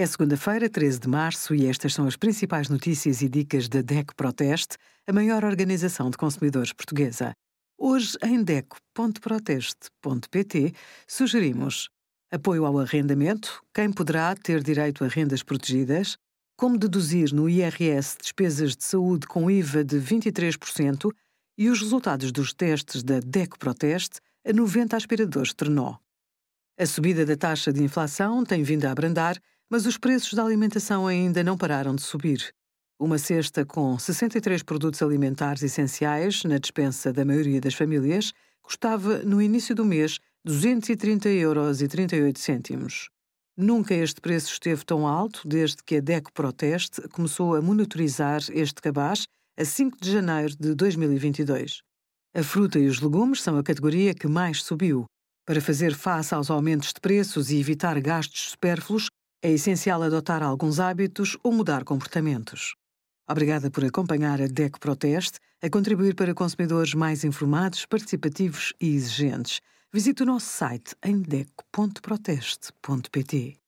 É segunda-feira, 13 de março, e estas são as principais notícias e dicas da DECO Proteste, a maior organização de consumidores portuguesa. Hoje, em DECO.proteste.pt, sugerimos apoio ao arrendamento, quem poderá ter direito a rendas protegidas, como deduzir no IRS despesas de saúde com IVA de 23% e os resultados dos testes da DECO Proteste a 90 aspiradores Trenó. A subida da taxa de inflação tem vindo a abrandar mas os preços da alimentação ainda não pararam de subir. Uma cesta com 63 produtos alimentares essenciais na despensa da maioria das famílias custava, no início do mês, 230 euros e 38 cêntimos. Nunca este preço esteve tão alto desde que a DECO Proteste começou a monitorizar este cabaz a 5 de janeiro de 2022. A fruta e os legumes são a categoria que mais subiu. Para fazer face aos aumentos de preços e evitar gastos supérfluos, é essencial adotar alguns hábitos ou mudar comportamentos. Obrigada por acompanhar a DEC Proteste a contribuir para consumidores mais informados, participativos e exigentes. Visite o nosso site em deco.proteste.pt.